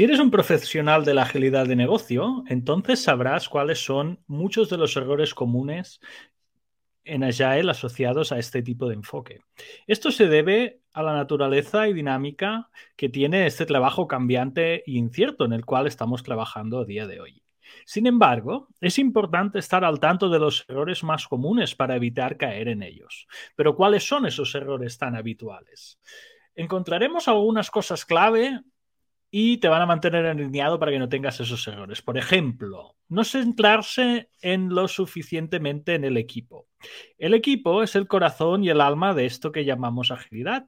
Si eres un profesional de la agilidad de negocio, entonces sabrás cuáles son muchos de los errores comunes en Agile asociados a este tipo de enfoque. Esto se debe a la naturaleza y dinámica que tiene este trabajo cambiante e incierto en el cual estamos trabajando a día de hoy. Sin embargo, es importante estar al tanto de los errores más comunes para evitar caer en ellos. Pero ¿cuáles son esos errores tan habituales? Encontraremos algunas cosas clave y te van a mantener alineado para que no tengas esos errores. Por ejemplo, no centrarse en lo suficientemente en el equipo. El equipo es el corazón y el alma de esto que llamamos agilidad,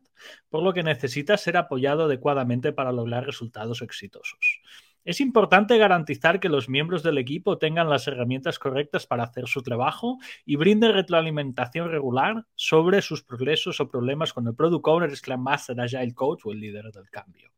por lo que necesita ser apoyado adecuadamente para lograr resultados exitosos. Es importante garantizar que los miembros del equipo tengan las herramientas correctas para hacer su trabajo y brinde retroalimentación regular sobre sus progresos o problemas con el Product Owner, Scrum Master, Agile Coach o el líder del cambio.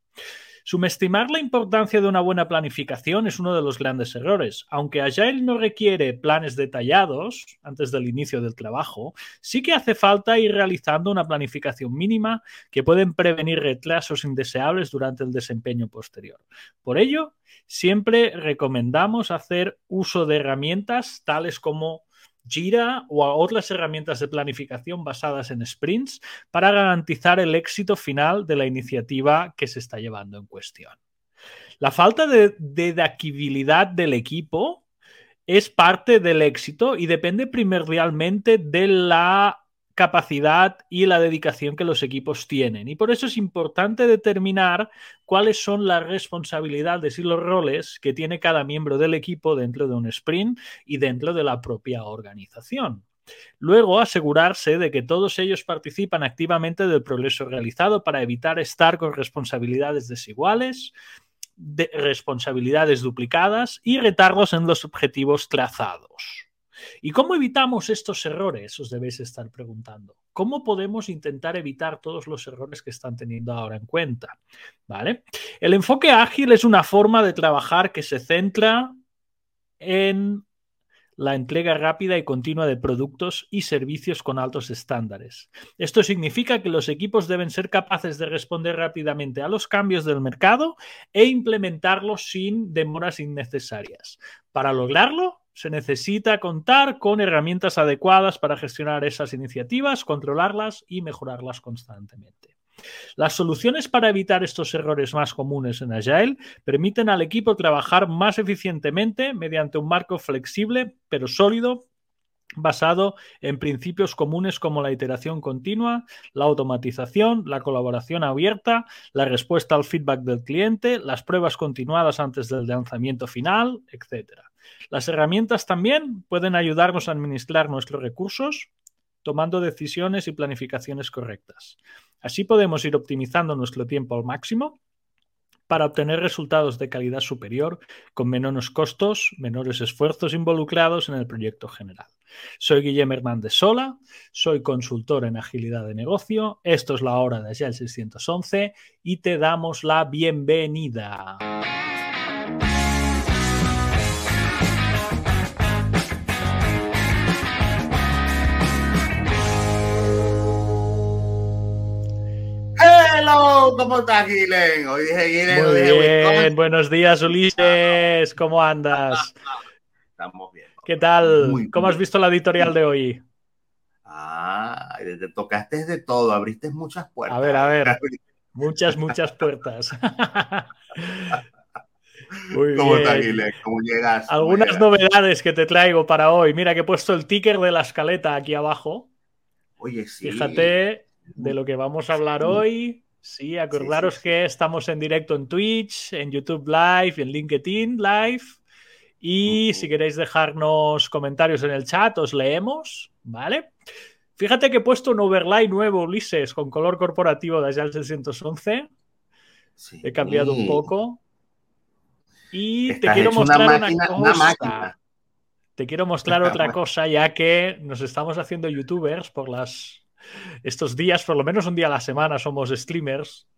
Subestimar la importancia de una buena planificación es uno de los grandes errores. Aunque Agile no requiere planes detallados antes del inicio del trabajo, sí que hace falta ir realizando una planificación mínima que pueden prevenir retrasos indeseables durante el desempeño posterior. Por ello, siempre recomendamos hacer uso de herramientas tales como Jira o a otras herramientas de planificación basadas en sprints para garantizar el éxito final de la iniciativa que se está llevando en cuestión. La falta de, de del equipo es parte del éxito y depende primordialmente de la capacidad y la dedicación que los equipos tienen. Y por eso es importante determinar cuáles son las responsabilidades y los roles que tiene cada miembro del equipo dentro de un sprint y dentro de la propia organización. Luego, asegurarse de que todos ellos participan activamente del progreso realizado para evitar estar con responsabilidades desiguales, de responsabilidades duplicadas y retardos en los objetivos trazados. ¿Y cómo evitamos estos errores? Os debéis estar preguntando. ¿Cómo podemos intentar evitar todos los errores que están teniendo ahora en cuenta? ¿Vale? El enfoque ágil es una forma de trabajar que se centra en la entrega rápida y continua de productos y servicios con altos estándares. Esto significa que los equipos deben ser capaces de responder rápidamente a los cambios del mercado e implementarlos sin demoras innecesarias. Para lograrlo, se necesita contar con herramientas adecuadas para gestionar esas iniciativas, controlarlas y mejorarlas constantemente. Las soluciones para evitar estos errores más comunes en Agile permiten al equipo trabajar más eficientemente mediante un marco flexible pero sólido basado en principios comunes como la iteración continua, la automatización, la colaboración abierta, la respuesta al feedback del cliente, las pruebas continuadas antes del lanzamiento final, etc. Las herramientas también pueden ayudarnos a administrar nuestros recursos tomando decisiones y planificaciones correctas. Así podemos ir optimizando nuestro tiempo al máximo para obtener resultados de calidad superior con menores costos, menores esfuerzos involucrados en el proyecto general. Soy Guillermo Hernández Sola, soy consultor en agilidad de negocio, esto es la hora de Agile 611 y te damos la bienvenida. ¿Cómo estás, Gilen? Hoy dije Gilen, Muy bien, buenos días, Ulises. ¿Cómo andas? Estamos bien. ¿Qué tal? ¿Cómo has visto la editorial de hoy? Ah, te tocaste de todo, abriste muchas puertas. A ver, a ver. Muchas, muchas puertas. ¿Cómo estás, Gilen? ¿Cómo llegas? Algunas novedades que te traigo para hoy. Mira que he puesto el ticker de la escaleta aquí abajo. Oye, sí. Fíjate de lo que vamos a hablar hoy. Sí, acordaros que estamos en directo en Twitch, en YouTube Live, en LinkedIn Live. Y si queréis dejarnos comentarios en el chat, os leemos, ¿vale? Fíjate que he puesto un overlay nuevo, Ulises, con color corporativo de Agile 611. He cambiado un poco. Y te quiero mostrar una, cosa. Te quiero mostrar otra cosa, ya que nos estamos haciendo youtubers por las estos días, por lo menos un día a la semana, somos streamers.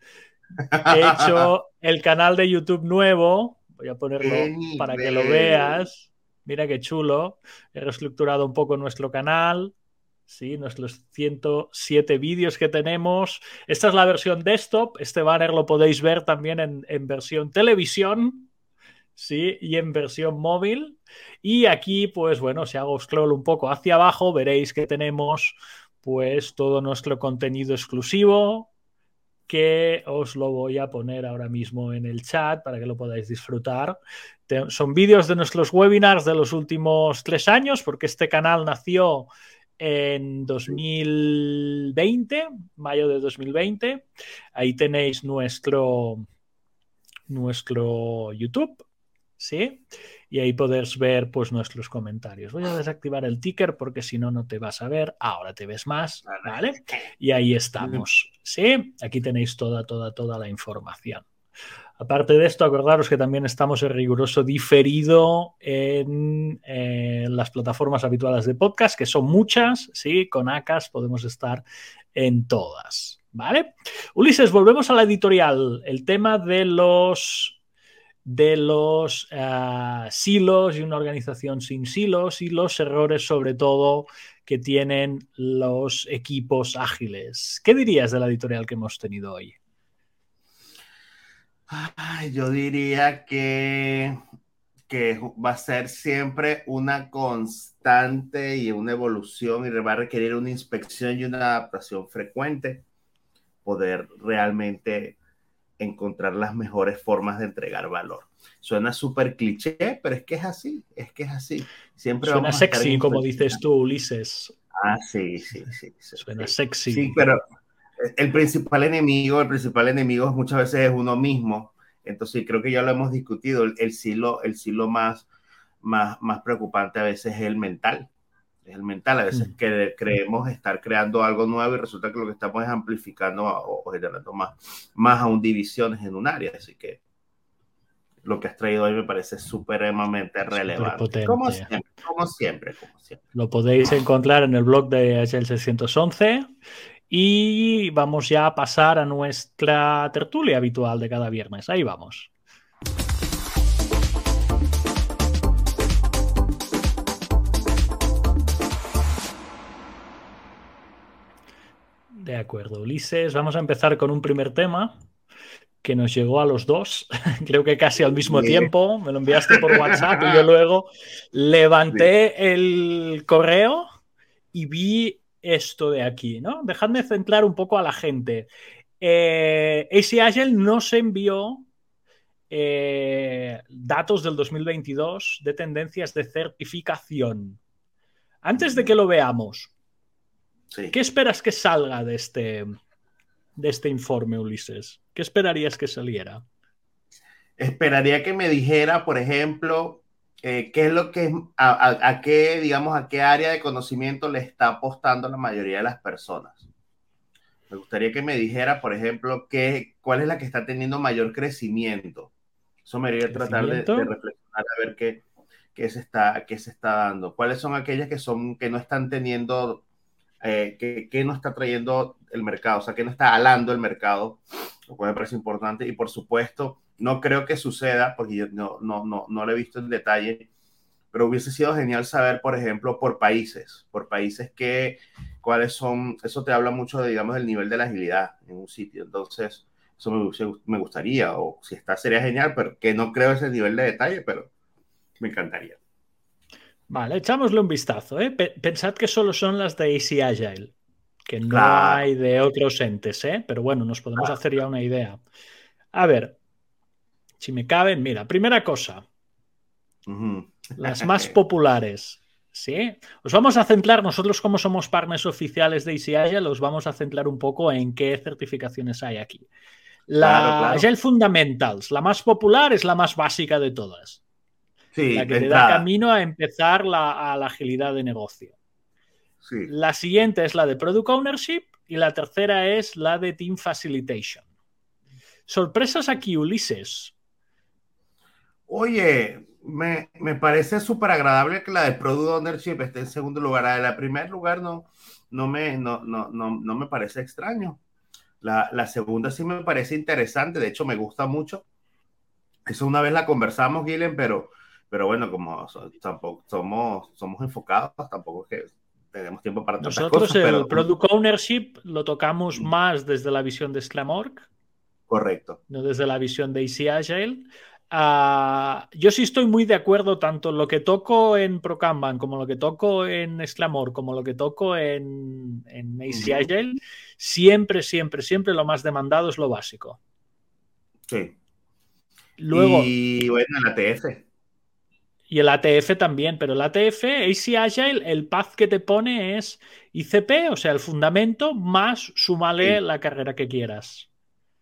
He hecho el canal de YouTube nuevo. Voy a ponerlo para que lo veas. Mira qué chulo. He reestructurado un poco nuestro canal. Sí, nuestros 107 vídeos que tenemos. Esta es la versión desktop. Este banner lo podéis ver también en, en versión televisión. Sí, y en versión móvil. Y aquí, pues bueno, si hago scroll un poco hacia abajo, veréis que tenemos pues todo nuestro contenido exclusivo, que os lo voy a poner ahora mismo en el chat para que lo podáis disfrutar. son vídeos de nuestros webinars de los últimos tres años, porque este canal nació en 2020, mayo de 2020. Ahí tenéis nuestro, nuestro YouTube, ¿sí? Y ahí podéis ver pues nuestros comentarios. Voy a desactivar el ticker porque si no, no te vas a ver. Ahora te ves más, ¿vale? Y ahí estamos, ¿sí? Aquí tenéis toda, toda, toda la información. Aparte de esto, acordaros que también estamos en riguroso diferido en, las plataformas habituales de podcast, que son muchas, ¿sí? Con ACAS podemos estar en todas, ¿vale? Ulises, volvemos a la editorial. El tema de los de los uh, silos y una organización sin silos y los errores sobre todo que tienen los equipos ágiles. ¿Qué dirías de la editorial que hemos tenido hoy? yo diría que, que va a ser siempre una constante y una evolución y va a requerir una inspección y una adaptación frecuente poder realmente encontrar las mejores formas de entregar valor. Suena súper cliché, pero es que es así, es que es así. Siempre Suena sexy, como dices tú, Ulises. Ah, sí, sí, sí. Suena sexy. Sí, pero el principal enemigo, el principal enemigo muchas veces es uno mismo. Entonces, creo que ya lo hemos discutido. El, silo, el silo más, más, más preocupante a veces es el mental. Es el mental. A veces mm. que creemos estar creando algo nuevo y resulta que lo que estamos es amplificando o, generando más, más aún divisiones en un área. Así que lo que has traído hoy me parece supremamente relevante. Como siempre, como siempre, como siempre. Lo podéis encontrar en el blog de HL 611 y vamos ya a pasar a nuestra tertulia habitual de cada viernes. Ahí vamos. De acuerdo, Ulises. Vamos a empezar con un primer tema que nos llegó a los dos, creo que casi al mismo tiempo. Me lo enviaste por WhatsApp y yo luego levanté el correo y vi esto de aquí, ¿no? Dejadme centrar un poco a la gente. Eh, AC Agile nos envió eh, datos del 2022 de tendencias de certificación. Antes de que lo veamos, ¿qué esperas que salga de este, de este informe, Ulises? ¿Qué esperarías que saliera? Esperaría que me dijera, por ejemplo, eh, qué es lo que, a, qué, digamos, a qué área de conocimiento le está apostando la mayoría de las personas. Me gustaría que me dijera, por ejemplo, qué, cuál es la que está teniendo mayor crecimiento. Eso me haría tratar de, reflexionar a ver qué, qué, se está, qué se está dando. ¿Cuáles son aquellas que, son, que no están teniendo, eh, que, no está trayendo el mercado, o sea, que no está alando el mercado, lo cual me parece importante. Y por supuesto, no creo que suceda, porque yo no, no, no, no lo he visto en detalle, pero hubiese sido genial saber, por ejemplo, por países, por países que, cuáles son, eso te habla mucho, de, digamos, del nivel de la agilidad en un sitio. Entonces, eso me, me gustaría, o si está, sería genial, pero que no creo ese nivel de detalle, pero me encantaría. Vale, echámosle un vistazo. ¿eh? Pensad que solo son las de AC Agile, que no hay de otros entes, ¿eh? pero bueno, nos podemos hacer ya una idea. A ver, si me caben, mira, primera cosa, las más populares. ¿Sí? Os vamos a centrar, nosotros como somos partners oficiales de ICIA, los vamos a centrar un poco en qué certificaciones hay aquí. La Agile Fundamentals, la más popular es la más básica de todas. Sí, la que te da camino a empezar a la agilidad de negocio. La siguiente es la de Product Ownership y la tercera es la de Team Facilitation. Sorpresas aquí, Ulises. Oye, me, parece súper agradable que la de Product Ownership esté en segundo lugar. La de primer lugar no, no, me, no, no, no, me parece extraño. La, segunda sí me parece interesante, de hecho me gusta mucho. Eso una vez la conversamos, Guillen, pero, pero bueno, como tampoco somos, somos enfocados, tampoco es que tenemos tiempo para tantas Nosotros el Product Ownership lo tocamos mm. más desde la visión de Sclamorg. Correcto. No desde la visión de Easy Agile. Ah, yo sí estoy muy de acuerdo tanto en lo que toco en ProKanban como lo que toco en Sclamor como lo que toco en, en Easy Agile. Siempre, siempre, siempre lo más demandado es lo básico. Sí. Luego, y bueno, el ATF. Y el ATF también, pero el ATF, AC Agile, el path que te pone es ICP, o sea, el fundamento, más súmale la carrera que quieras.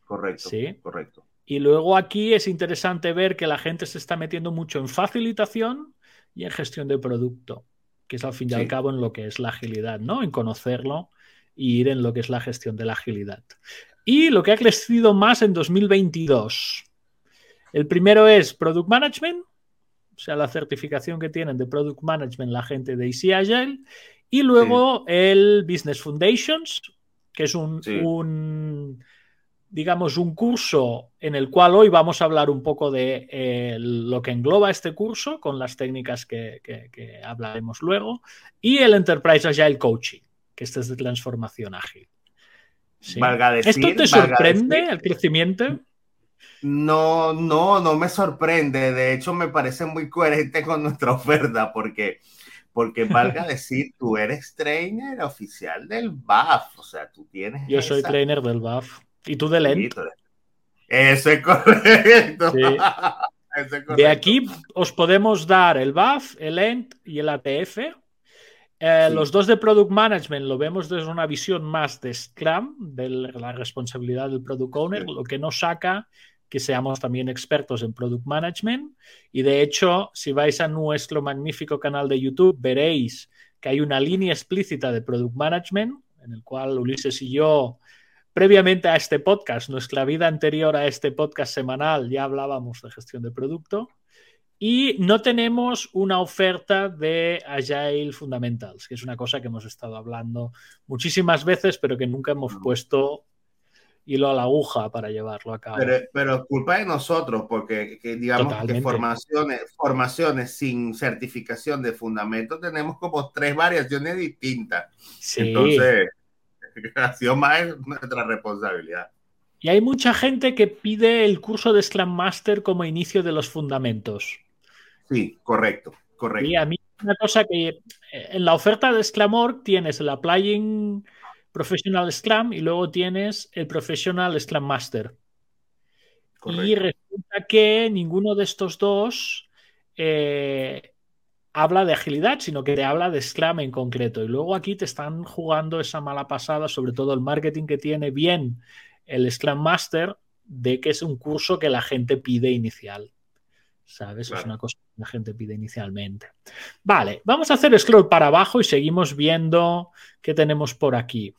Correcto. Sí. Correcto. Y luego aquí es interesante ver que la gente se está metiendo mucho en facilitación y en gestión de producto, que es al fin y al cabo en lo que es la agilidad, ¿no? En conocerlo y ir en lo que es la gestión de la agilidad. Y lo que ha crecido más en 2022. El primero es Product Management, sea, la certificación que tienen de Product Management la gente de Easy Agile. Y luego el Business Foundations, que es un, un, digamos, un curso en el cual hoy vamos a hablar un poco de eh, lo que engloba este curso, con las técnicas que, que, hablaremos luego, y el Enterprise Agile Coaching, que este es de transformación ágil. ¿Esto te sorprende el crecimiento? No, no, no me sorprende. De hecho, me parece muy coherente con nuestra oferta, porque, porque valga decir, tú eres trainer oficial del BAF. O sea, tú tienes. Yo soy trainer del BAF. ¿Y tú del ENT? Eso es correcto. De aquí os podemos dar el BAF, el ENT y el ATF. Eh, los dos de Product Management lo vemos desde una visión más de Scrum, de la responsabilidad del Product Owner, lo que nos saca que seamos también expertos en Product Management. Y de hecho, si vais a nuestro magnífico canal de YouTube, veréis que hay una línea explícita de Product Management, en el cual Ulises y yo Previamente a este podcast, nuestra vida anterior a este podcast semanal, ya hablábamos de gestión de producto y no tenemos una oferta de Agile Fundamentals, que es una cosa que hemos estado hablando muchísimas veces, pero que nunca hemos puesto hilo a la aguja para llevarlo a cabo. Pero, culpa de nosotros, porque digamos que formaciones, formaciones sin certificación de fundamento tenemos como tres variaciones distintas. Sí. Entonces ha sido más nuestra responsabilidad. Y hay mucha gente que pide el curso de Scrum Master como inicio de los fundamentos. Sí, correcto, correcto. Y a mí una cosa que eh, en la oferta de Scrum tienes el Applying Professional Scrum y luego tienes el Professional Scrum Master. Y resulta que ninguno de estos dos eh, habla de agilidad, sino que te habla de Scrum en concreto. Y luego aquí te están jugando esa mala pasada, sobre todo el marketing que tiene bien el Scrum Master, de que es un curso que la gente pide inicial. ¿Sabes? Es una cosa que la gente pide inicialmente. Vale, vamos a hacer scroll para abajo y seguimos viendo qué tenemos por aquí.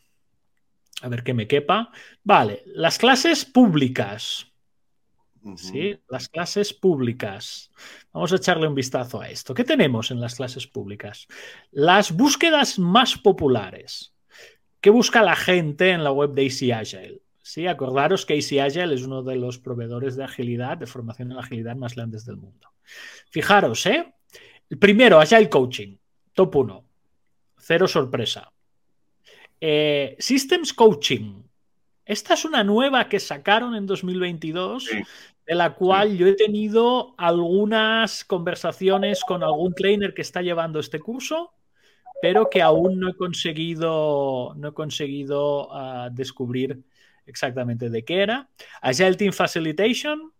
A ver qué me quepa. Vale, las clases públicas. ¿sí? Las clases públicas. Vamos a echarle un vistazo a esto. ¿Qué tenemos en las clases públicas? Las búsquedas más populares. ¿Qué busca la gente en la web de Easy Agile? Sí, acordaros que Easy Agile es uno de los proveedores de agilidad, de formación en agilidad más grandes del mundo. Fijaros, ¿eh? El primero, Agile Coaching, top 1. Cero sorpresa. Eh, Systems Coaching. Esta es una nueva que sacaron en 2022 de la cual yo he tenido algunas conversaciones con algún trainer que está llevando este curso, pero que aún no he conseguido, no he conseguido ah, descubrir exactamente de qué era. Agile Team Facilitation,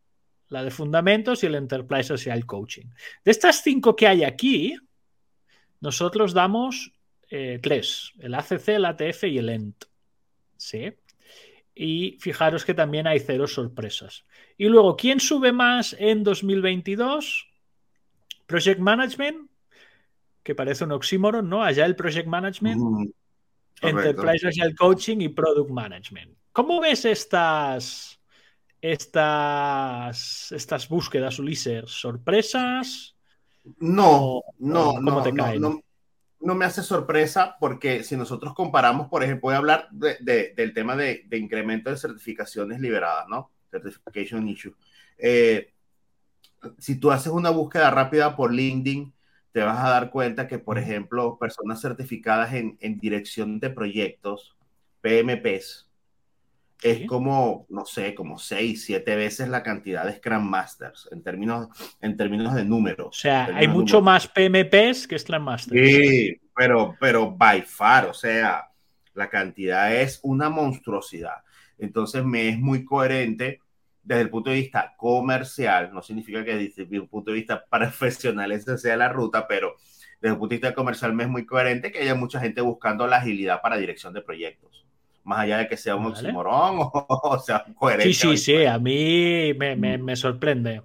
la de fundamentos y el Enterprise Social Coaching. De estas cinco que hay aquí, nosotros damos eh, tres, el ACC, el ATF y el ENT. ¿Sí? Y fijaros que también hay cero sorpresas. Y luego, ¿quién sube más en 2022? Project Management, que parece un oxímoron, ¿no? Allá el Project Management, mm, Enterprise Agile Coaching y Product Management. ¿Cómo ves estas, estas, estas búsquedas, Ulises? ¿Sorpresas? No, no, no, te no, no, me hace sorpresa porque si nosotros comparamos, por ejemplo, voy a hablar del tema de, de incremento de certificaciones liberadas, ¿no? Certification Issue. Eh, si tú haces una búsqueda rápida por LinkedIn, te vas a dar cuenta que, por ejemplo, personas certificadas en, en dirección de proyectos, PMPs, es como, no sé, como seis, siete veces la cantidad de Scrum Masters en términos, en términos de números. O sea, hay mucho más PMPs que Scrum Masters. Sí, pero, pero by far, o sea, la cantidad es una monstruosidad. Entonces me es muy coherente desde el punto de vista comercial, no significa que desde el punto de vista profesional esa sea la ruta, pero desde el punto de vista comercial me es muy coherente que haya mucha gente buscando la agilidad para dirección de proyectos más allá de que sea un oximorón o, sea coherente. Sí, sí, sí, a mí me, me, me, sorprende.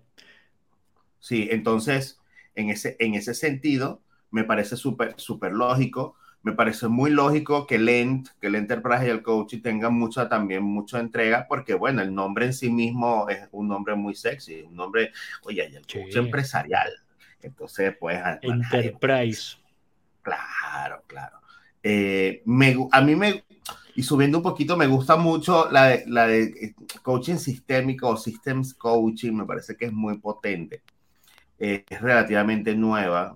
Sí, entonces, en ese, en ese sentido, me parece súper, súper lógico. Me parece muy lógico que el Ent, que el Enterprise y el Coaching tengan mucha, también mucha entrega, porque bueno, el nombre en sí mismo es un nombre muy sexy, un nombre, oye, el coach empresarial. Entonces, pues... Enterprise. Claro, claro. Eh, me, a mí me, y subiendo un poquito, me gusta mucho la de, la de eh, coaching sistémico o systems coaching, me parece que es muy potente. Eh, es relativamente nueva.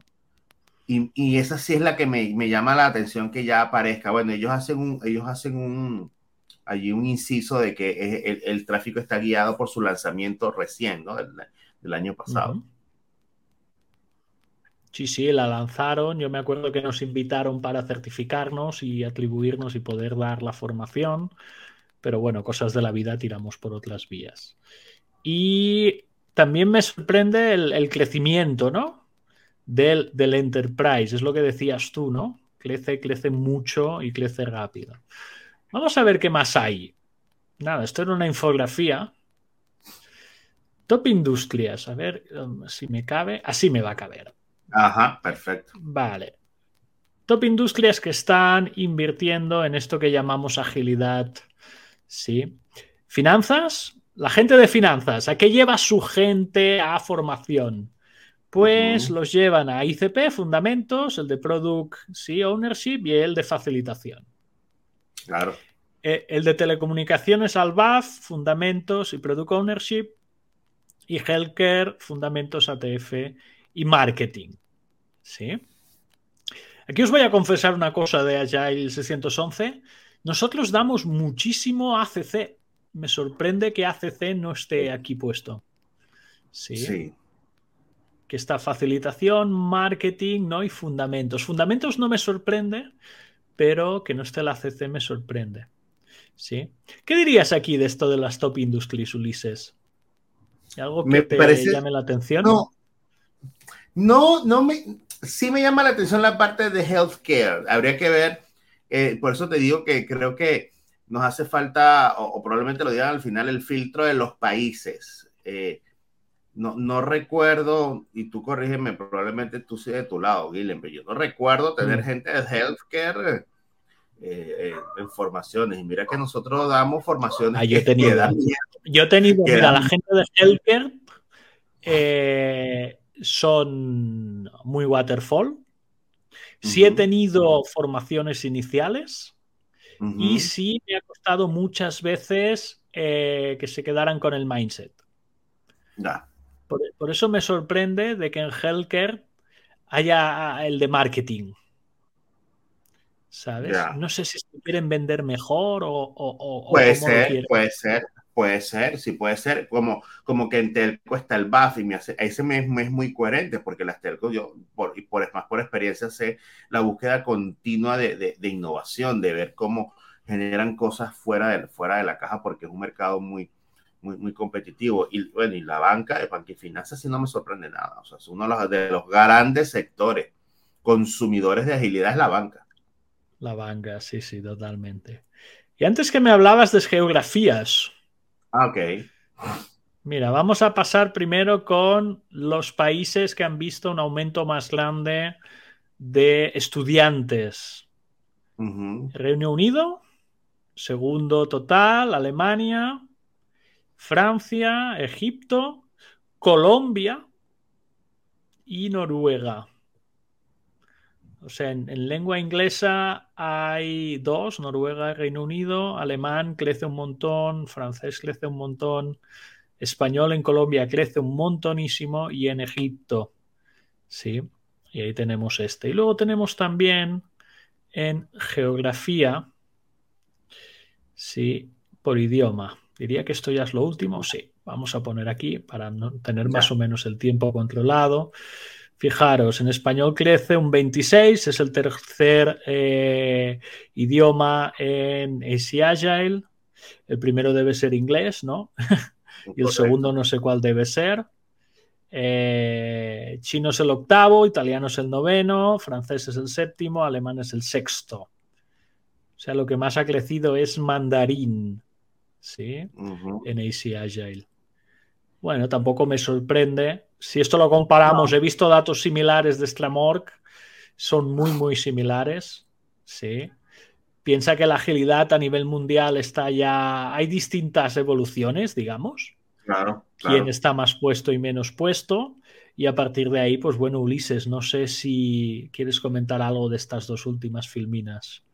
Y, y, esa sí es la que me, me, llama la atención que ya aparezca. Bueno, ellos hacen un, ellos hacen un, allí un inciso de que el, el, tráfico está guiado por su lanzamiento recién, ¿no? Del, del año pasado. Uh -huh. Sí, sí, la lanzaron. Yo me acuerdo que nos invitaron para certificarnos y atribuirnos y poder dar la formación. Pero bueno, cosas de la vida tiramos por otras vías. Y también me sorprende el, crecimiento, ¿no? Del, del, Enterprise. Es lo que decías tú, ¿no? Crece, crece mucho y crece rápido. Vamos a ver qué más hay. Nada, esto era una infografía. Top Industrias. A ver um, si me cabe. Así me va a caber. Ajá, perfecto. Vale. Top industrias que están invirtiendo en esto que llamamos agilidad. Sí. Finanzas. La gente de finanzas. ¿A qué lleva su gente a formación? Pues uh -huh. los llevan a ICP, fundamentos, el de Product sí, Ownership y el de facilitación. Claro. Eh, el de telecomunicaciones al BAF, fundamentos y Product Ownership. Y Healthcare, fundamentos ATF y marketing. ¿Sí? Aquí os voy a confesar una cosa de Agile 611. Nosotros damos muchísimo ACC. Me sorprende que ACC no esté aquí puesto. Sí. sí. Que está facilitación, marketing, ¿no? Y fundamentos. Fundamentos no me sorprende, pero que no esté el ACC me sorprende. ¿Sí? ¿Qué dirías aquí de esto de las top industries, Ulises? ¿Algo que me te parece... llame la atención? No, no, no me, sí me llama la atención la parte de healthcare. Habría que ver, eh, por eso te digo que creo que nos hace falta, o, o, probablemente lo digan al final, el filtro de los países. Eh, no, no, recuerdo, y tú corrígeme, probablemente tú seas de tu lado, Guillermo, pero yo no recuerdo tener mm. gente de healthcare eh, eh, en formaciones. Y mira que nosotros damos formaciones. Ah, yo, he tenido, yo he tenido, mira, la gente de healthcare eh, son muy waterfall. Sí uh -huh. he tenido formaciones iniciales uh -huh. y sí me ha costado muchas veces eh, que se quedaran con el mindset. Yeah. Por, por, eso me sorprende de que en Healthcare haya el de marketing. ¿Sabes? Yeah. No sé si quieren vender mejor o... o, o puede ser, puede ser. Puede ser, sí puede ser, como, como que en Telco está el BAF y me hace, ese me, me es muy coherente porque las Telco, yo, por, y por, más por experiencia, sé la búsqueda continua de, de, innovación, de ver cómo generan cosas fuera de, fuera de la caja porque es un mercado muy, muy, muy competitivo. Y bueno, y la banca de banca y finanzas sí no me sorprende nada, o sea, es uno de los, de los grandes sectores consumidores de agilidad es la banca. La banca, sí, sí, totalmente. Y antes que me hablabas de geografías, ok. Mira, vamos a pasar primero con los países que han visto un aumento más grande de estudiantes. Uh -huh. Reino Unido, segundo total, Alemania, Francia, Egipto, Colombia y Noruega. O sea, en, en, lengua inglesa hay dos, Noruega y Reino Unido, alemán crece un montón, francés crece un montón, español en Colombia crece un montonísimo y en Egipto, sí, Y ahí tenemos este. Y luego tenemos también en geografía, sí, por idioma. Diría que esto ya es lo último. Sí, vamos a poner aquí para no tener más o menos el tiempo controlado. Fijaros, en español crece un 26, es el tercer eh, idioma en AC Agile. El primero debe ser inglés, ¿no? y el segundo no sé cuál debe ser. Eh, chino es el octavo, italiano es el noveno, francés es el séptimo, alemán es el sexto. O sea, lo que más ha crecido es mandarín, ¿sí? En AC Agile. Bueno, tampoco me sorprende. Si esto lo comparamos, he visto datos similares de Stramorg, son muy, muy similares, ¿sí? Piensa que la agilidad a nivel mundial está ya. Hay distintas evoluciones, digamos. Claro, Quién está más puesto y menos puesto. Y a partir de ahí, pues bueno, Ulises, no sé si quieres comentar algo de estas dos últimas filminas.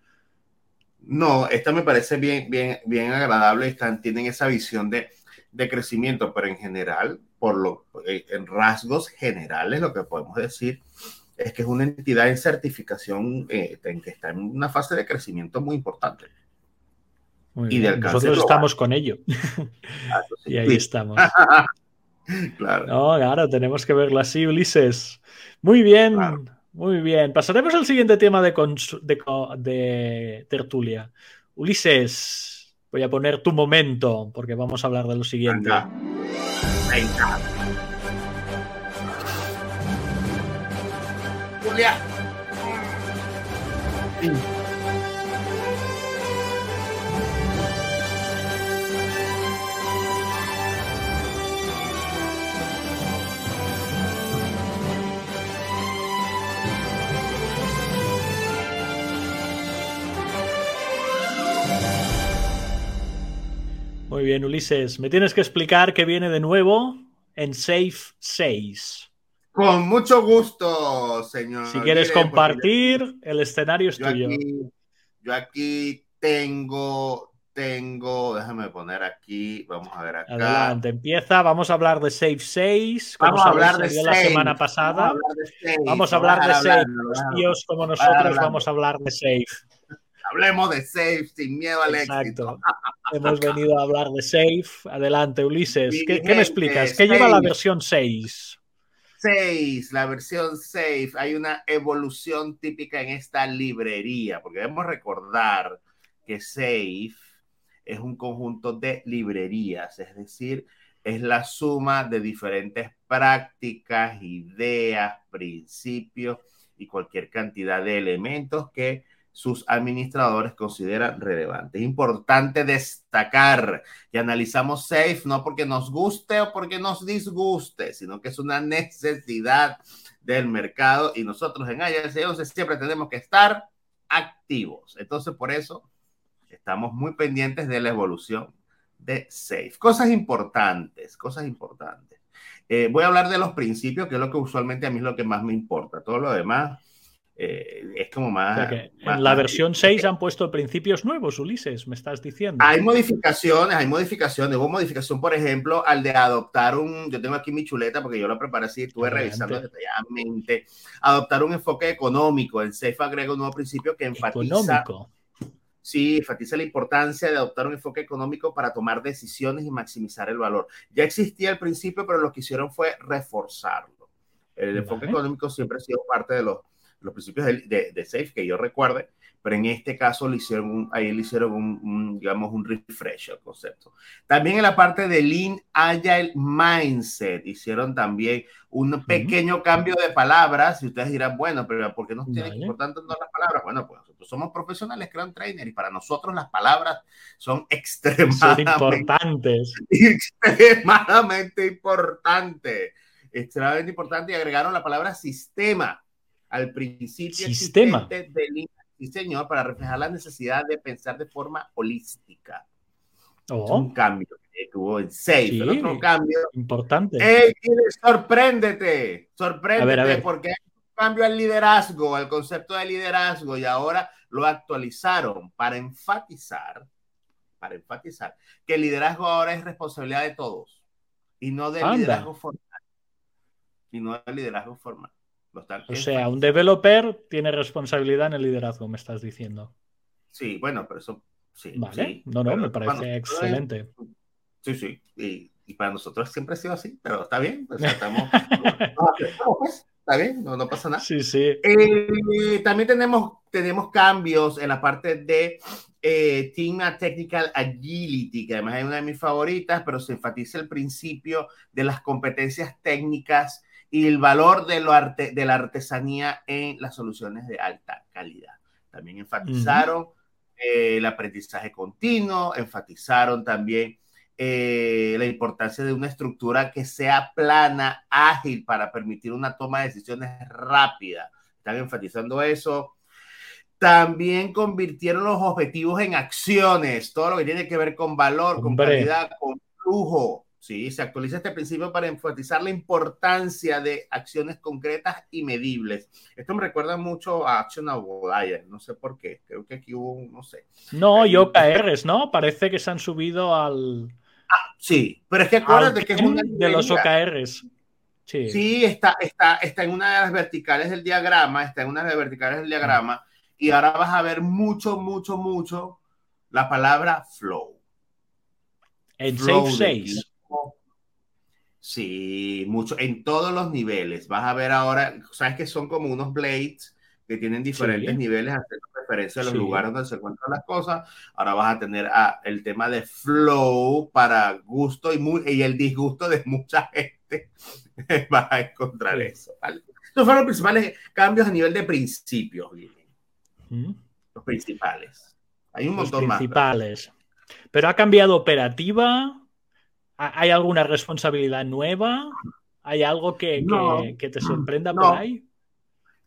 No, esta me parece bien, bien, bien agradable. Están, tienen esa visión de, de crecimiento, pero en general, por lo, eh, en rasgos generales, lo que podemos decir es que es una entidad en certificación eh, en que está en una fase de crecimiento muy importante. y de Nosotros estamos con ello. Y ahí estamos. claro. No, claro, tenemos que verlo así, Ulises. Muy bien, muy bien. Pasaremos al siguiente tema de, de, tertulia. Ulises, voy a poner tu momento porque vamos a hablar de lo siguiente. Venga. Muy bien, Ulises. Me tienes que explicar qué viene de nuevo en Safe 6. Con mucho gusto, señor. Si quieres compartir, el escenario es tuyo. yo aquí tengo, tengo, déjame poner aquí, vamos a ver acá. Adelante, empieza, vamos a hablar de Safe 6. Vamos a hablar de la semana pasada. Vamos a hablar de Safe. Los tíos como nosotros vamos a hablar de Safe. Hablemos de Safe sin miedo al éxito. Hemos venido a hablar de Safe. Adelante, Ulises. ¿Qué, ¿qué me explicas? ¿Qué lleva la versión 6? 6, la versión Safe, hay una evolución típica en esta librería, porque debemos recordar que Safe es un conjunto de librerías, es decir, es la suma de diferentes prácticas, ideas, principios y cualquier cantidad de elementos que sus administradores consideran relevantes. Es importante destacar que analizamos SAFE no porque nos guste o porque nos disguste, sino que es una necesidad del mercado y nosotros en IAS siempre tenemos que estar activos. Entonces, por eso estamos muy pendientes de la evolución de SAFE. Cosas importantes, cosas importantes. Eh, voy a hablar de los principios, que es lo que usualmente a mí es lo que más me importa. Todo lo demás eh, es como más, En la versión 6 han puesto principios nuevos, Ulises, me estás diciendo. Hay modificaciones, hay modificaciones. Hubo modificación, por ejemplo, al de adoptar un. Yo tengo aquí mi chuleta porque yo lo preparé así, estuve revisando detalladamente. Adoptar un enfoque económico. El CEF agrega un nuevo principio que enfatiza. Económico. Sí, enfatiza la importancia de adoptar un enfoque económico para tomar decisiones y maximizar el valor. Ya existía el principio, pero lo que hicieron fue reforzarlo. El enfoque económico siempre ha sido parte de los los principios de, de, Safe que yo recuerde, pero en este caso le hicieron ahí le hicieron un, digamos, un refresh al concepto. También en la parte de Lean Agile Mindset hicieron también un pequeño cambio de palabras y ustedes dirán, bueno, pero ¿por qué nos tienen que importar tanto las palabras? Bueno, pues nosotros somos profesionales Crown Trainer y para nosotros las palabras son extremadamente importantes. Extremadamente importantes. Extremadamente importantes y agregaron la palabra sistema al principio Sistema. del diseño para reflejar la necesidad de pensar de forma holística. Oh. un cambio que tuvo en Safe. el otro cambio. Importante. Sorpréndete, sorpréndete, porque hay un cambio al liderazgo, al concepto de liderazgo, y ahora lo actualizaron para enfatizar, para enfatizar que el liderazgo ahora es responsabilidad de todos y no del liderazgo formal. Y no del liderazgo formal. O sea, un developer tiene responsabilidad en el liderazgo, me estás diciendo. Sí, bueno, pero eso sí. Vale, no, no, me parece excelente. Sí, sí, y, para nosotros siempre ha sido así, pero está bien, pues, estamos, pues, está bien, no, pasa nada. Sí, sí. Eh, también tenemos, tenemos cambios en la parte de eh, Team Technical Agility, que además es una de mis favoritas, pero se enfatiza el principio de las competencias técnicas y el valor de, lo arte, de la artesanía en las soluciones de alta calidad. También enfatizaron eh, el aprendizaje continuo, enfatizaron también eh, la importancia de una estructura que sea plana, ágil, para permitir una toma de decisiones rápida. Están enfatizando eso. También convirtieron los objetivos en acciones, todo lo que tiene que ver con valor, con calidad, con flujo. Sí, se actualiza este principio para enfatizar la importancia de acciones concretas y medibles. Esto me recuerda mucho a Action Outlier, no sé por qué, creo que aquí hubo, no sé. No, y OKRs, ¿no? Parece que se han subido al... Ah, sí, pero es que acuérdate que es una... De los OKRs. Sí, sí está, está, está en una de las verticales del diagrama, está en una de las verticales del diagrama, y ahora vas a ver mucho, mucho, mucho la palabra flow. En Safe 6. Sí, mucho, en todos los niveles. Vas a ver ahora, sabes que son como unos blades que tienen diferentes niveles haciendo referencia a los lugares donde se encuentran las cosas. Ahora vas a tener ah, el tema de flow para gusto y, muy, y el disgusto de mucha gente. vas a encontrar eso. ¿vale? Estos fueron los principales cambios a nivel de principios. Los principales. Hay un montón más. Principales. Pero ha cambiado operativa, ¿Hay alguna responsabilidad nueva? ¿Hay algo que, que, te sorprenda por ahí?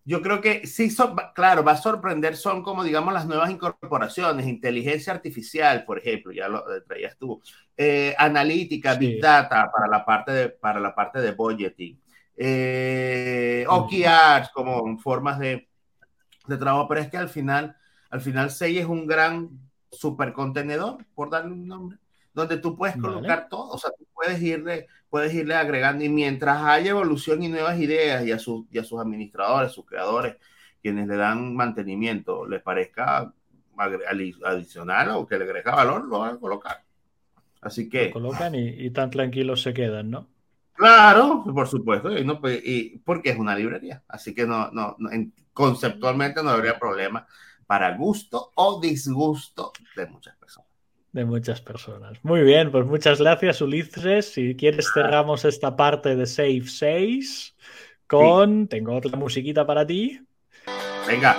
Yo creo que sí, claro, va a sorprender, son como digamos las nuevas incorporaciones, inteligencia artificial, por ejemplo, ya lo traías tú, eh, analítica, big data para la parte de, para la parte de budgeting, eh, OKRs como formas de, de trabajo, pero es que al final, al final SEI es un gran supercontenedor, por darle un nombre, donde tú puedes colocar todo, o sea, tú puedes irle, puedes irle agregando y mientras haya evolución y nuevas ideas y a, sus, y a sus administradores, sus creadores, quienes le dan mantenimiento, les parezca adicional o que le agrega valor, lo van a colocar. Así que... Lo colocan y, tan tranquilos se quedan, ¿no? Claro, por supuesto, y, no, pues, y porque es una librería, así que no, no, conceptualmente no habría problema para gusto o disgusto de muchas personas de muchas personas. Muy bien, pues muchas gracias, Ulises. Si quieres, cerramos esta parte de Save 6 con. Tengo otra musiquita para ti. Venga.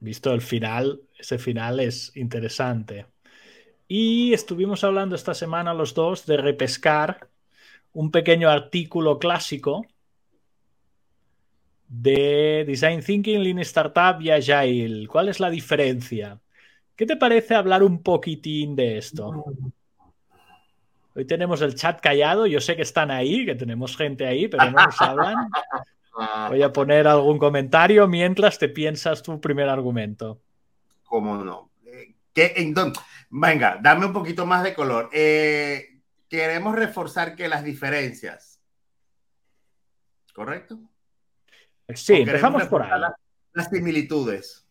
Visto el final, ese final es interesante. Y estuvimos hablando esta semana los dos de repescar un pequeño artículo clásico de Design Thinking, Lean Startup y Agile. ¿Cuál es la diferencia? ¿Qué te parece hablar un poquitín de esto? Hoy tenemos el chat callado, yo sé que están ahí, que tenemos gente ahí, pero no nos hablan. Voy a poner algún comentario mientras te piensas tu primer argumento. ¿Cómo no? Eh, ¿Qué, venga, dame un poquito más de color. Eh, queremos reforzar que las diferencias. ¿Correcto? Sí, empezamos por ahí. Las, similitudes.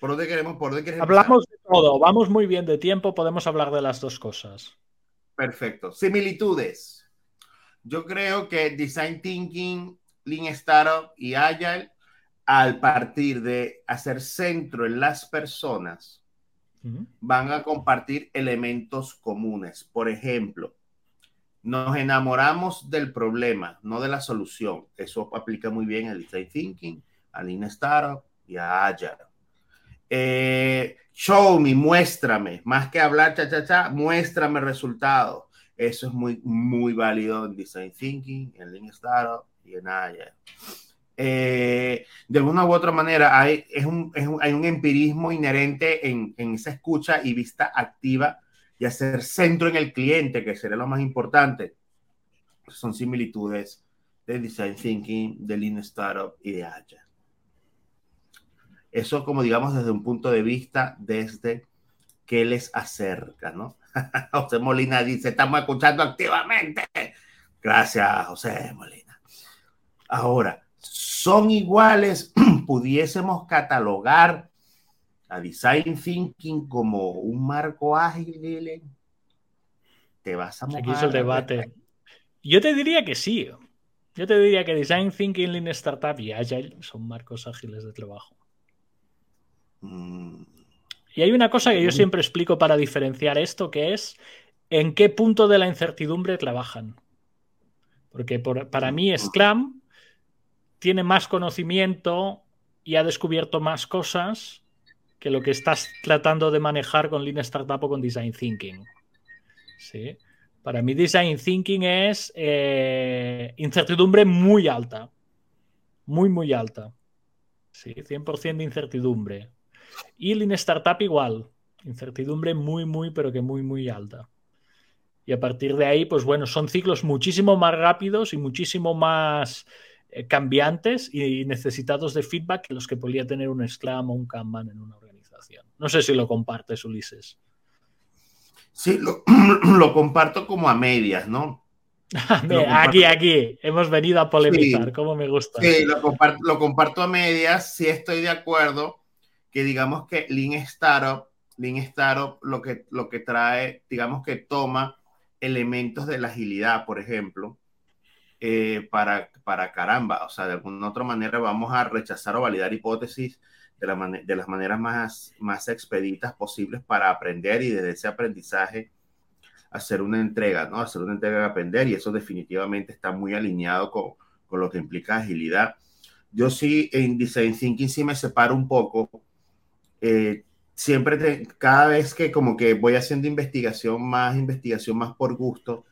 ¿Por dónde queremos? ¿Por dónde Hablamos de todo, vamos muy bien de tiempo, podemos hablar de las dos cosas. Perfecto. Similitudes. Yo creo que Design Thinking, Lean Startup y Agile, al partir de hacer centro en las personas, van a compartir elementos comunes. Por ejemplo, nos enamoramos del problema, no de la solución. Eso aplica muy bien al Design Thinking, al Lean Startup y a Agile. Eh, show me, muéstrame, más que hablar cha cha cha, muéstrame resultados. Eso es muy, muy válido en Design Thinking, en Lean Startup y en Agile. Eh, de alguna u otra manera hay, es un, hay un empirismo inherente en, en, esa escucha y vista activa y hacer centro en el cliente, que sería lo más importante. Son similitudes de Design Thinking, de Lean Startup y de Agile. Eso como digamos desde un punto de vista desde que les acerca, ¿no? José Molina dice, estamos escuchando activamente. Gracias, José Molina. Ahora, son iguales, pudiésemos catalogar a Design Thinking como un marco ágil, Te vas a mojar. Aquí es el debate. Yo te diría que sí. Yo te diría que Design Thinking, Lean Startup y Agile son marcos ágiles de trabajo. Mm. Y hay una cosa que yo siempre explico para diferenciar esto, que es en qué punto de la incertidumbre trabajan. Porque para mí Scrum tiene más conocimiento y ha descubierto más cosas que lo que estás tratando de manejar con Lean Startup o con Design Thinking. ¿Sí? Para mí Design Thinking es eh, incertidumbre muy alta. Muy, muy alta. Sí, 100% de incertidumbre. Y Lean Startup igual. Incertidumbre muy, muy, pero que muy, muy alta. Y a partir de ahí, pues bueno, son ciclos muchísimo más rápidos y muchísimo más cambiantes y necesitados de feedback que los que podría tener un Scrum o un Kanban en una organización. No sé si lo compartes, Ulises. Sí, lo, comparto como a medias, ¿no? aquí, aquí, hemos venido a polemizar, como me gusta. Sí, lo comparto, lo comparto a medias, sí estoy de acuerdo que digamos que Lean Startup, Lean Startup lo que, lo que trae, digamos que toma elementos de la agilidad, por ejemplo, eh, para, para caramba, o sea, de alguna otra manera vamos a rechazar o validar hipótesis de, la de las maneras más, más expeditas posibles para aprender y desde ese aprendizaje hacer una entrega, ¿no? Hacer una entrega de aprender y eso definitivamente está muy alineado con, con lo que implica agilidad. Yo sí en Design Thinking sí me separo un poco eh, siempre, cada vez que como que voy haciendo investigación más, investigación más por gusto,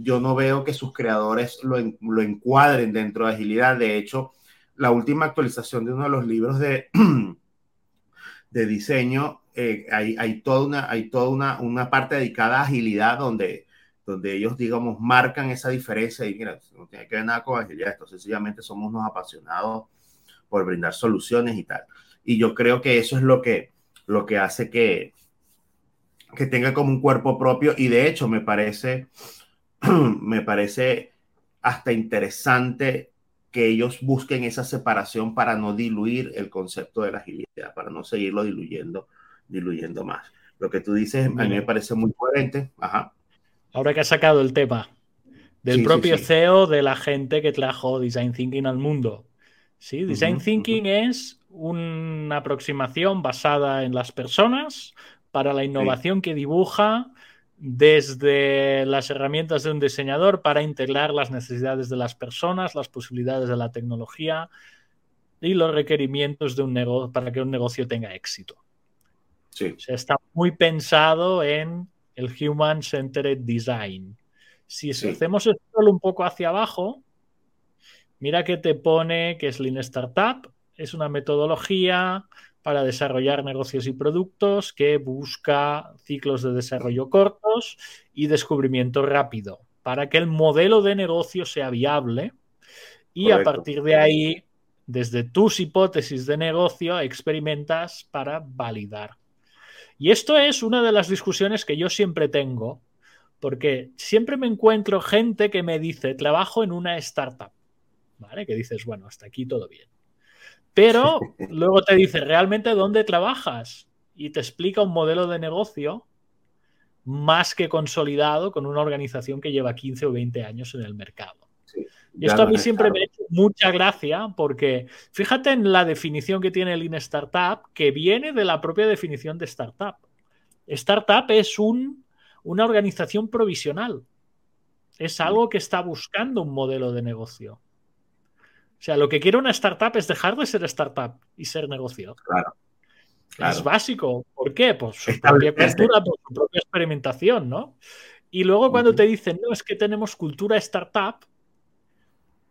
yo no veo que sus creadores lo, lo encuadren dentro de agilidad. De hecho, la última actualización de uno de los libros de, de diseño, eh, hay, hay, toda, una, hay toda una, una, parte dedicada a agilidad donde, donde ellos, digamos, marcan esa diferencia y mira, no tiene que ver nada con agilidad, esto sencillamente somos unos apasionados por brindar soluciones y tal. Y yo creo que eso es lo que, lo que hace que, que tenga como un cuerpo propio. Y de hecho, me parece, me parece hasta interesante que ellos busquen esa separación para no diluir el concepto de la agilidad, para no seguirlo diluyendo, diluyendo más. Lo que tú dices a mí me parece muy coherente. Ajá. Ahora que has sacado el tema del propio CEO de la gente que trajo Design Thinking al mundo. Sí, Design Thinking es una aproximación basada en las personas para la innovación que dibuja desde las herramientas de un diseñador para integrar las necesidades de las personas, las posibilidades de la tecnología y los requerimientos de un negocio para que un negocio tenga éxito. Sí. está muy pensado en el Human Centered Design. Si hacemos esto un poco hacia abajo, mira que te pone que es Lean Startup, es una metodología para desarrollar negocios y productos que busca ciclos de desarrollo cortos y descubrimiento rápido para que el modelo de negocio sea viable y a partir de ahí, desde tus hipótesis de negocio, experimentas para validar. Y esto es una de las discusiones que yo siempre tengo, porque siempre me encuentro gente que me dice, trabajo en una startup, ¿vale? Que dices, bueno, hasta aquí todo bien. Pero luego te dice realmente dónde trabajas y te explica un modelo de negocio más que consolidado con una organización que lleva 15 o 20 años en el mercado. y esto a mí siempre me ha hecho mucha gracia porque fíjate en la definición que tiene el Lean Startup, que viene de la propia definición de startup. Startup es un, una organización provisional. Es algo que está buscando un modelo de negocio. O sea, lo que quiere una startup es dejar de ser startup y ser negocio. Claro. Es básico. ¿Por qué? Por su propia cultura, por su propia experimentación, ¿no? Y luego cuando te dicen, no, es que tenemos cultura startup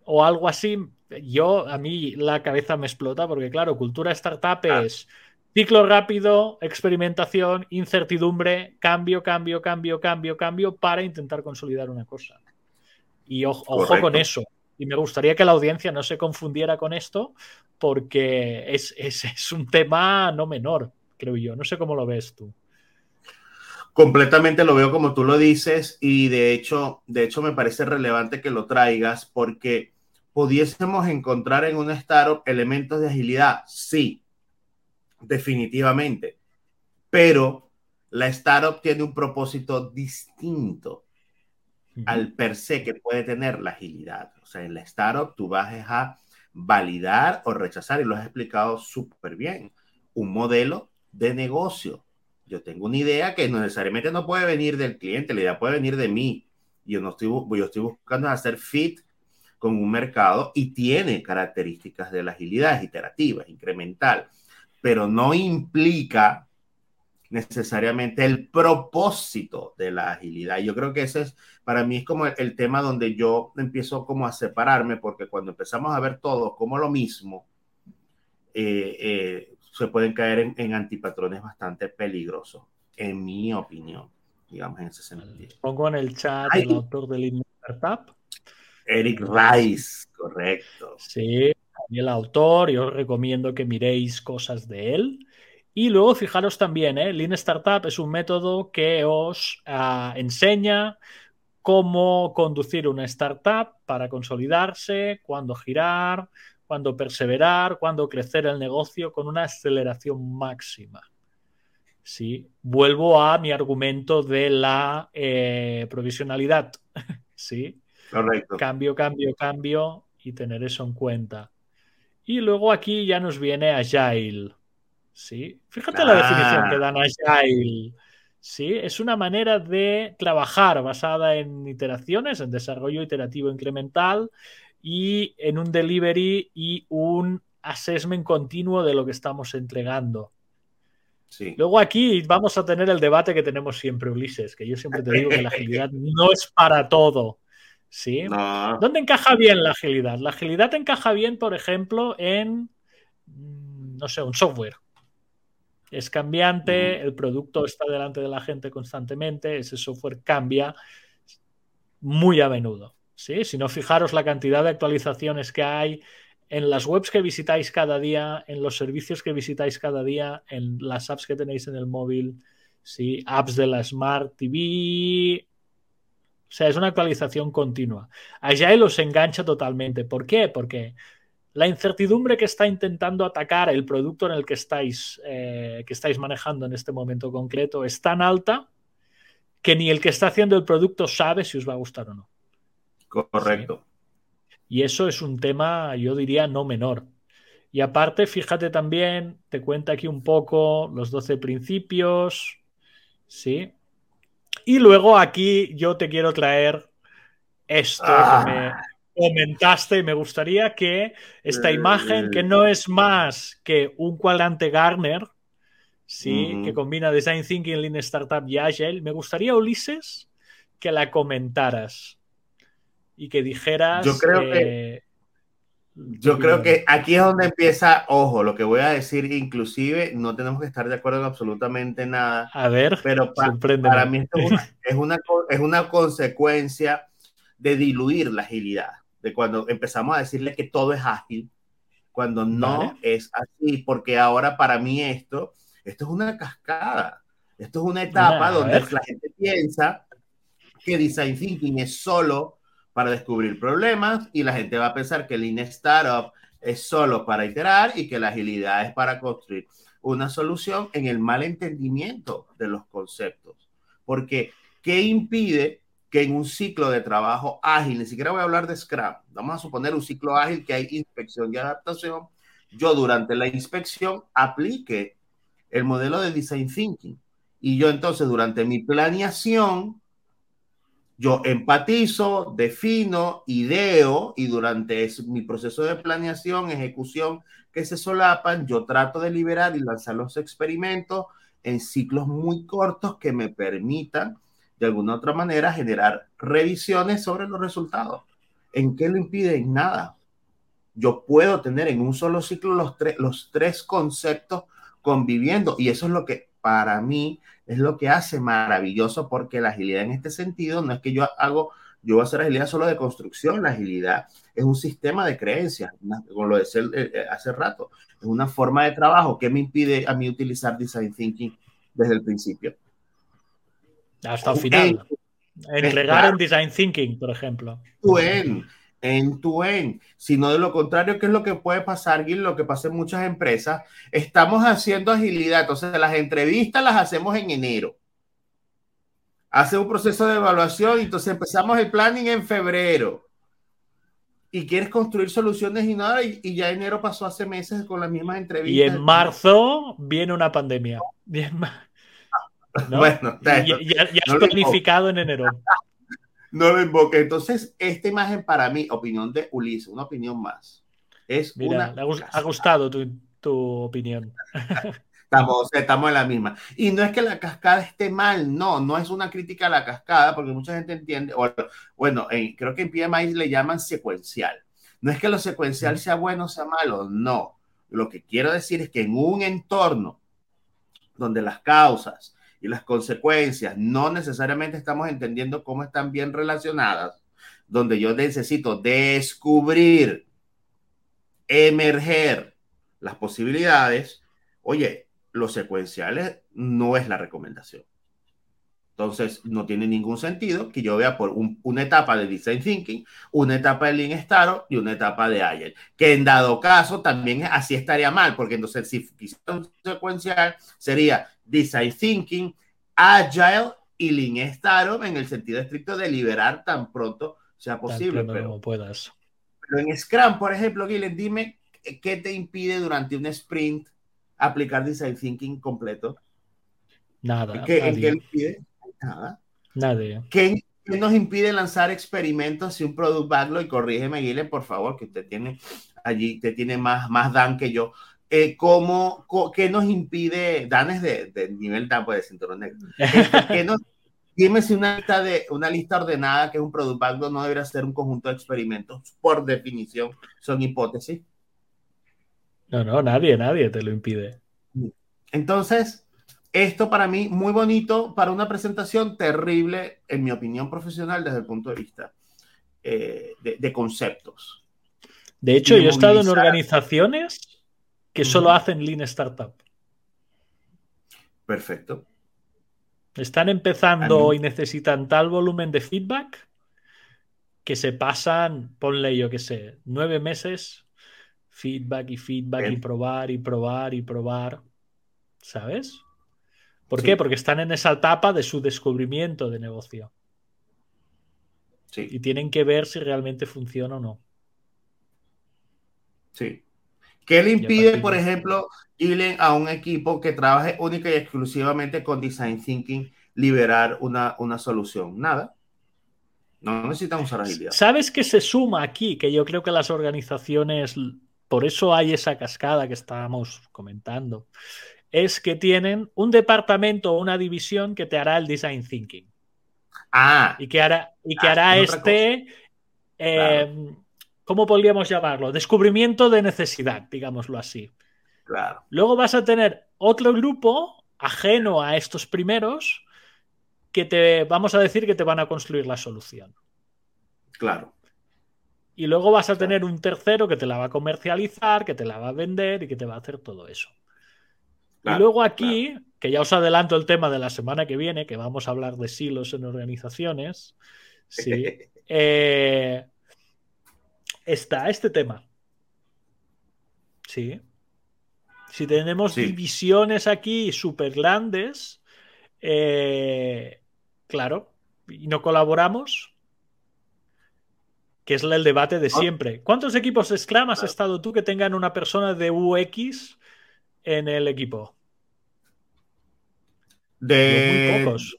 o algo así, yo, a mí la cabeza me explota porque, claro, cultura startup es ciclo rápido, experimentación, incertidumbre, cambio, cambio, cambio, cambio, cambio para intentar consolidar una cosa. Y ojo con eso Y me gustaría que la audiencia no se confundiera con esto porque es, es, es un tema no menor, creo yo. No sé cómo lo ves tú. Completamente lo veo como tú lo dices y de hecho, de hecho me parece relevante que lo traigas porque pudiésemos encontrar en una startup elementos de agilidad, sí, definitivamente, pero la startup tiene un propósito distinto al per se que puede tener la agilidad. O sea, en la startup tú vas a validar o rechazar, y lo has explicado súper bien, un modelo de negocio. Yo tengo una idea que no necesariamente no puede venir del cliente, la idea puede venir de mí. Yo no estoy, yo estoy buscando hacer fit con un mercado y tiene características de la agilidad, iterativa, incremental, pero no implica necesariamente el propósito de la agilidad. Yo creo que ese es, para mí es como el, tema donde yo empiezo como a separarme, porque cuando empezamos a ver todo como lo mismo, eh, eh, se pueden caer en, antipatrones bastante peligrosos, en mi opinión, digamos en ese sentido. Pongo en el chat el autor del Startup. Eric Rice, correcto. Sí, el autor, yo recomiendo que miréis cosas de él. Y luego fijaros también, ¿eh? Lean Startup es un método que os ah, enseña cómo conducir una startup para consolidarse, cuándo girar, cuándo perseverar, cuándo crecer el negocio con una aceleración máxima. ¿Sí? Vuelvo a mi argumento de la eh, provisionalidad. ¿Sí? Correcto. Cambio, cambio, cambio y tener eso en cuenta. Y luego aquí ya nos viene Agile. ¿Sí? Fíjate la definición que dan Agile. ¿sí? Es una manera de trabajar basada en iteraciones, en desarrollo iterativo incremental y en un delivery y un assessment continuo de lo que estamos entregando. Sí. Luego aquí vamos a tener el debate que tenemos siempre, Ulises, que yo siempre te digo que la agilidad no es para todo. ¿sí? ¿Dónde encaja bien la agilidad? La agilidad encaja bien, por ejemplo, en, mm, no sé, un software. Es cambiante, el producto está delante de la gente constantemente, ese software cambia muy a menudo. ¿sí? Si no, fijaros la cantidad de actualizaciones que hay en las webs que visitáis cada día, en los servicios que visitáis cada día, en las apps que tenéis en el móvil, ¿sí? apps de la Smart TV. O sea, es una actualización continua. Allá los engancha totalmente. ¿Por qué? Porque la incertidumbre que está intentando atacar el producto en el que estáis, eh, que estáis manejando en este momento concreto es tan alta que ni el que está haciendo el producto sabe si os va a gustar o no. Correcto. Y eso es un tema, yo diría, no menor. Y aparte, fíjate también, te cuenta aquí un poco los 12 principios, ¿sí? Y luego aquí yo te quiero traer esto que me, ah comentaste, me gustaría que esta imagen, que no es más que un cuadrante Garner, ¿sí? que combina Design Thinking, Lean Startup y Agile, me gustaría, Ulises, que la comentaras y que dijeras... Yo creo que... Yo creo que aquí es donde empieza, ojo, lo que voy a decir, inclusive no tenemos que estar de acuerdo en absolutamente nada. A ver, pero para mí es una, es una consecuencia de diluir la agilidad de cuando empezamos a decirle que todo es ágil, cuando no es así, porque ahora para mí esto, esto es una cascada, esto es una etapa donde la gente piensa que design thinking es solo para descubrir problemas y la gente va a pensar que el Lean Startup es solo para iterar y que la agilidad es para construir una solución en el mal entendimiento de los conceptos. Porque, ¿qué impide que en un ciclo de trabajo ágil, ni siquiera voy a hablar de Scrum, vamos a suponer un ciclo ágil que hay inspección y adaptación, yo durante la inspección aplique el modelo de design thinking. Y yo entonces durante mi planeación yo empatizo, defino, ideo y durante mi proceso de planeación, ejecución que se solapan, yo trato de liberar y lanzar los experimentos en ciclos muy cortos que me permitan de alguna otra manera generar revisiones sobre los resultados. ¿En qué lo impide? En nada. Yo puedo tener en un solo ciclo los, los tres conceptos conviviendo y eso es lo que para mí es lo que hace maravilloso porque la agilidad en este sentido no es que yo hago yo voy a hacer agilidad solo de construcción. La agilidad es un sistema de creencias, como lo decía eh, hace rato. Es una forma de trabajo que me impide a mí utilizar design thinking desde el principio. Hasta el final. Entregar en design thinking, por ejemplo. En, en tu en. Sino de lo contrario, ¿qué es lo que puede pasar, Gil? Lo que pasa en muchas empresas. Estamos haciendo agilidad. Entonces, las entrevistas las hacemos en enero hace un proceso de evaluación y entonces empezamos el planning en febrero. Y quieres construir soluciones y nada, y, ya enero pasó hace meses con las mismas entrevistas. Y en marzo viene una pandemia. Bueno, ya, has planificado en enero. no lo invoque. Entonces, esta imagen para mí, opinión de Ulises, una opinión más. Es Mira, una... ha gustado tu, tu opinión. Estamos, estamos en la misma. Y no es que la cascada esté mal, no, no es una crítica a la cascada, porque mucha gente entiende, bueno, creo que en PMI le llaman secuencial. No es que lo secuencial sea bueno o sea malo, no. Lo que quiero decir es que en un entorno donde las causas y las consecuencias no necesariamente estamos entendiendo cómo están bien relacionadas, donde yo necesito descubrir, emerger las posibilidades, oye, los secuenciales no es la recomendación. Entonces, no tiene ningún sentido que yo vea por una etapa de Design Thinking, una etapa de Lean Startup y una etapa de Agile. Que en dado caso también así estaría mal, porque entonces si quisiera un secuencial sería Design Thinking, Agile y Lean Startup en el sentido estricto de liberar tan pronto sea posible. pero, puedas. pero en Scrum, por ejemplo, Guilherme, dime qué te impide durante un sprint aplicar design thinking completo? Nada. ¿Qué, ¿En qué impide? Nada. Nadie. ¿Qué, nos impide lanzar experimentos y un product backlog? Y corrígeme, Guilherme, por favor, que usted tiene allí, te tiene más, más Dan que yo. Eh, ¿cómo, ¿Qué nos impide? Dan es de, nivel Dan, pues de cinturón negro. ¿Qué nos, dime si una lista, de, una lista ordenada que es un product backlog no debería ser un conjunto de experimentos. Por definición, son hipótesis. No, no, nadie, nadie te lo impide. Entonces, esto para mí muy bonito para una presentación terrible, en mi opinión profesional, desde el punto de vista eh, de, conceptos. De hecho, yo he estado en organizaciones que solo hacen Lean Startup. Perfecto. Están empezando y necesitan tal volumen de feedback que se pasan, ponle yo que sé, nueve meses feedback y feedback y probar y probar y probar. ¿Sabes? ¿Por qué? Porque están en esa etapa de su descubrimiento de negocio. Sí. Y tienen que ver si realmente funciona o no. Sí. ¿Qué le impide, por ejemplo, irle a un equipo que trabaje única y exclusivamente con Design Thinking liberar una, una solución? Nada. No necesitan usar agilidad. ¿Sabes qué se suma aquí? Que yo creo que las organizaciones por eso hay esa cascada que estábamos comentando, es que tienen un departamento o una división que te hará el design thinking. Ah. Y que hará, y que ah, hará este, em, ¿cómo podríamos llamarlo? Descubrimiento de necesidad, digámoslo así. Claro. Luego vas a tener otro grupo ajeno a estos primeros que te, vamos a decir que te van a construir la solución. Claro. Y luego vas a tener un tercero que te la va a comercializar, que te la va a vender y que te va a hacer todo eso. Y luego aquí, que ya os adelanto el tema de la semana que viene, que vamos a hablar de silos en organizaciones, sí, eh, está este tema. Sí. Si tenemos divisiones aquí súper grandes, eh, claro, y no colaboramos, que es el debate de ah. siempre. ¿Cuántos equipos Scrum has estado tú que tengan una persona de UX en el equipo? De, muy pocos.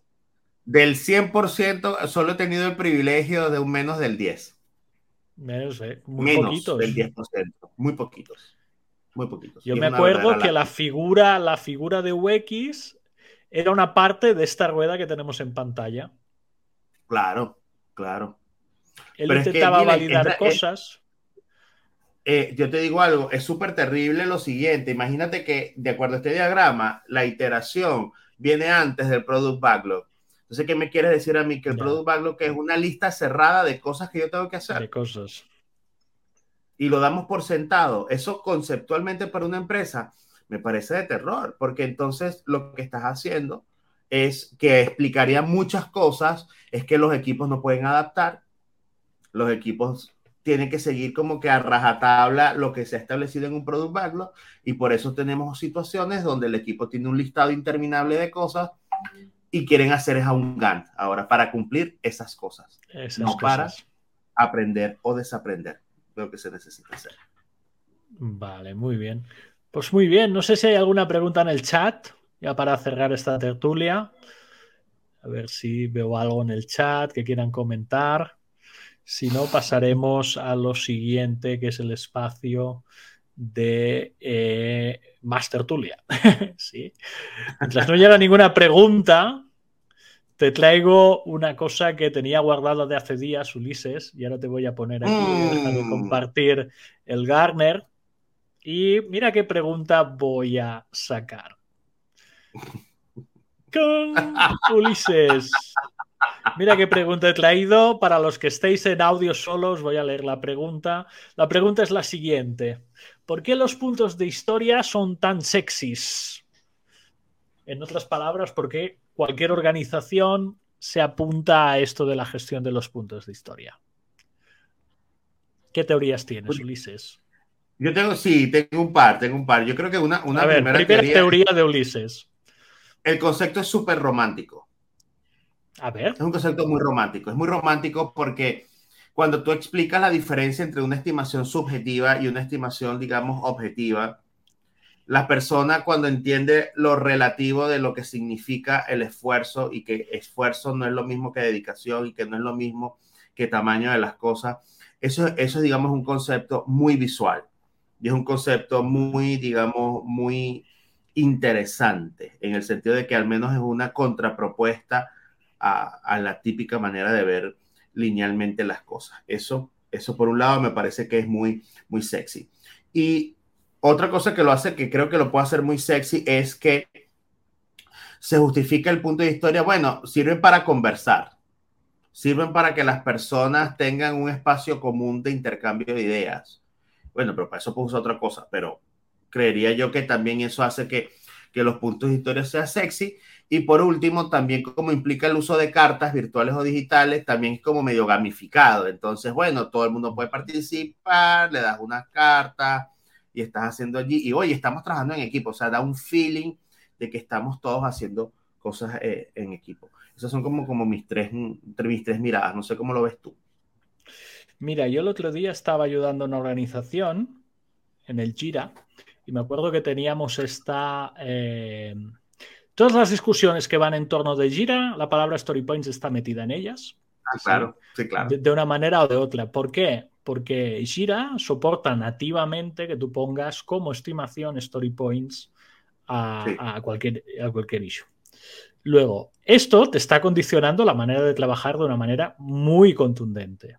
Del 100% solo he tenido el privilegio de un menos del 10. Menos, eh, muy poquitos. del 10%, muy poquitos. Muy poquitos. Yo me acuerdo que la figura, la figura de UX era una parte de esta rueda que tenemos en pantalla. Claro, claro. Él intentaba validar cosas. Eh, yo te digo algo, es súper terrible lo siguiente. Imagínate que, de acuerdo a este diagrama, la iteración viene antes del product backlog. Entonces, ¿qué me quieres decir a mí? Que el Product Backlog es una lista cerrada de cosas que yo tengo que hacer. De cosas. Y lo damos por sentado. Eso conceptualmente para una empresa me parece de terror, porque entonces lo que estás haciendo es que explicaría muchas cosas, es que los equipos no pueden adaptar, los equipos tienen que seguir como que a rajatabla lo que se ha establecido en un product backlog y por eso tenemos situaciones donde el equipo tiene un listado interminable de cosas y quieren hacer es a un Gantt ahora para cumplir esas cosas, no para aprender o desaprender lo que se necesita hacer. Vale, muy bien. Pues muy bien, no sé si hay alguna pregunta en el chat, ya para cerrar esta tertulia. A ver si veo algo en el chat que quieran comentar. Si no, pasaremos a lo siguiente, que es el espacio de eh, más tertulia. ¿Sí? Mientras no llega ninguna pregunta, te traigo una cosa que tenía guardada de hace días, Ulises, y ahora te voy a poner aquí, mm. compartir el Garner. Y mira qué pregunta voy a sacar. Con Ulises. Mira qué pregunta he traído. Para los que estéis en audio solos, voy a leer la pregunta. La pregunta es la siguiente. ¿Por qué los puntos de historia son tan sexys? En otras palabras, ¿por qué cualquier organización se apunta a esto de la gestión de los puntos de historia? ¿Qué teorías tienes, Ulises? Yo tengo, sí, tengo un par, tengo un par. Yo creo que una, una primera, teoría, de Ulises. El concepto es súper romántico. A ver. Es un concepto muy romántico. Es muy romántico porque cuando tú explicas la diferencia entre una estimación subjetiva y una estimación, digamos, objetiva, la persona cuando entiende lo relativo de lo que significa el esfuerzo y que esfuerzo no es lo mismo que dedicación y que no es lo mismo que tamaño de las cosas, eso, eso es, digamos, un concepto muy visual. Y es un concepto muy, digamos, muy interesante, en el sentido de que al menos es una contrapropuesta a, la típica manera de ver linealmente las cosas. Eso, eso por un lado me parece que es muy, muy sexy. Y otra cosa que lo hace, que creo que lo puede hacer muy sexy, es que se justifica el punto de historia. Bueno, sirven para conversar, sirven para que las personas tengan un espacio común de intercambio de ideas. Bueno, pero para eso puedo usar otra cosa, pero creería yo que también eso hace que, que los puntos de historia sean sexy. Y por último, también como implica el uso de cartas virtuales o digitales, también es como medio gamificado. Entonces, bueno, todo el mundo puede participar, le das unas cartas y estás haciendo allí. Y oye, estamos trabajando en equipo, o sea, da un feeling de que estamos todos haciendo cosas eh, en equipo. Esas son como, como mis, tres, mis tres miradas. No sé cómo lo ves tú. Mira, yo el otro día estaba ayudando a una organización en el Gira y me acuerdo que teníamos esta... Eh, todas las discusiones que van en torno de Gira, la palabra Story Points está metida en ellas. Ah, claro, sí, claro. De, una manera o de otra. ¿Por qué? Porque Gira soporta nativamente que tú pongas como estimación Story Points a, cualquier, a cualquier issue. Luego, esto te está condicionando la manera de trabajar de una manera muy contundente.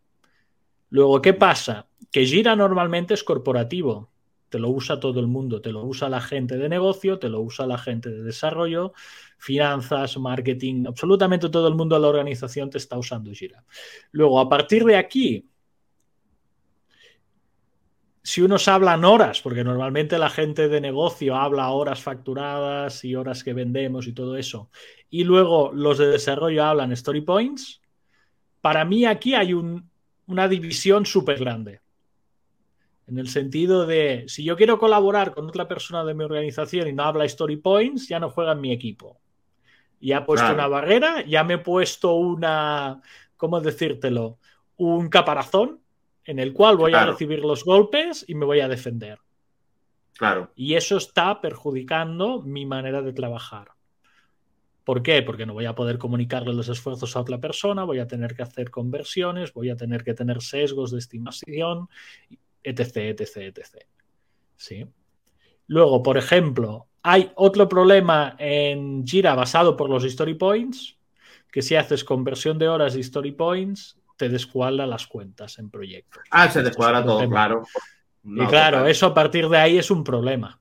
Luego, ¿qué pasa? Que Gira normalmente es corporativo. Te lo usa todo el mundo, te lo usa la gente de negocio, te lo usa la gente de desarrollo, finanzas, marketing, absolutamente todo el mundo de la organización te está usando Gira. Luego, a partir de aquí, si unos hablan horas, porque normalmente la gente de negocio habla horas facturadas y horas que vendemos y todo eso, y luego los de desarrollo hablan story points, para mí aquí hay un, una división súper grande. En el sentido de, si yo quiero colaborar con otra persona de mi organización y no habla Story Points, ya no juega en mi equipo. Ya he puesto una barrera, ya me he puesto una, ¿cómo decírtelo? Un caparazón en el cual voy a recibir los golpes y me voy a defender. Claro. Y eso está perjudicando mi manera de trabajar. ¿Por qué? Porque no voy a poder comunicarle los esfuerzos a otra persona, voy a tener que hacer conversiones, voy a tener que tener sesgos de estimación, etc, etc, etc. ¿Sí? Luego, por ejemplo, hay otro problema en Jira basado por los story points, que si haces conversión de horas de story points, te descuadra las cuentas en proyectos. Ah, se descuadra todo, claro. y claro, eso a partir de ahí es un problema.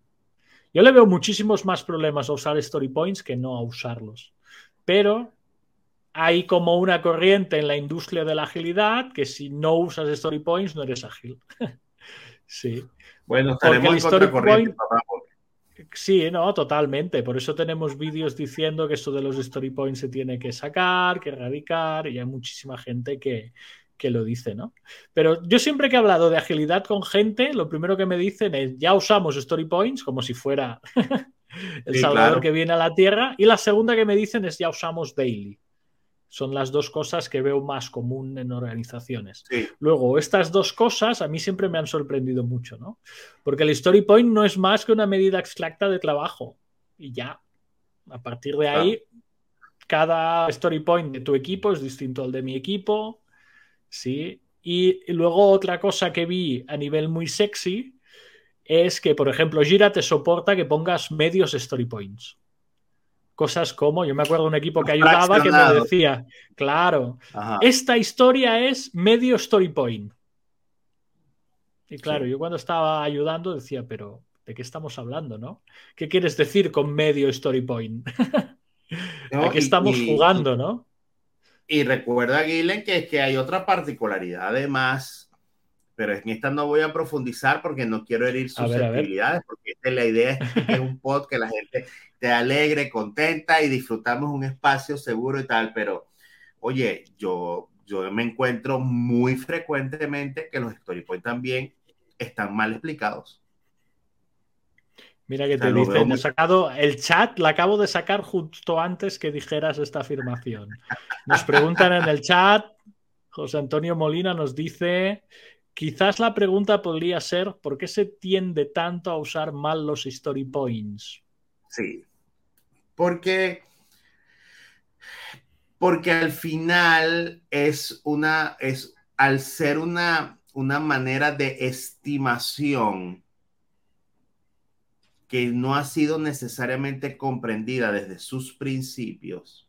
Yo le veo muchísimos más problemas a usar story points que no a usarlos. Pero hay como una corriente en la industria de la agilidad que si no usas story points no eres ágil. sí. Bueno, estaremos en corriente, Sí, no, totalmente. Por eso tenemos vídeos diciendo que esto de los story points se tiene que sacar, que erradicar, y hay muchísima gente que, que lo dice, ¿no? Pero yo siempre que he hablado de agilidad con gente, lo primero que me dicen es, ya usamos story points, como si fuera el salvador que viene a la Tierra, y la segunda que me dicen es, ya usamos daily. Son las dos cosas que veo más común en organizaciones. Luego, estas dos cosas a mí siempre me han sorprendido mucho, ¿no? Porque el story point no es más que una medida exacta de trabajo. Y ya, a partir de ahí, cada story point de tu equipo es distinto al de mi equipo, ¿sí? Y luego otra cosa que vi a nivel muy sexy es que, por ejemplo, Gira te soporta que pongas medios story points cosas como, yo me acuerdo de un equipo que ayudaba que me decía, claro, esta historia es medio story point. Y claro, yo cuando estaba ayudando decía, pero ¿de qué estamos hablando, no? ¿Qué quieres decir con medio story point? ¿A qué estamos jugando, no? Y recuerda, Guilen, que es que hay otra particularidad además pero en esta no voy a profundizar porque no quiero herir susceptibilidades, porque la idea es que es un pod que la gente te alegre, contenta y disfrutamos un espacio seguro y tal, pero oye, yo, yo me encuentro muy frecuentemente que los story points también están mal explicados. Mira que te dicen, he sacado el chat, la acabo de sacar justo antes que dijeras esta afirmación. Nos preguntan en el chat, José Antonio Molina nos dice Quizás la pregunta podría ser, ¿por qué se tiende tanto a usar mal los story points? Sí, porque, porque al final es una, es, al ser una, una manera de estimación que no ha sido necesariamente comprendida desde sus principios,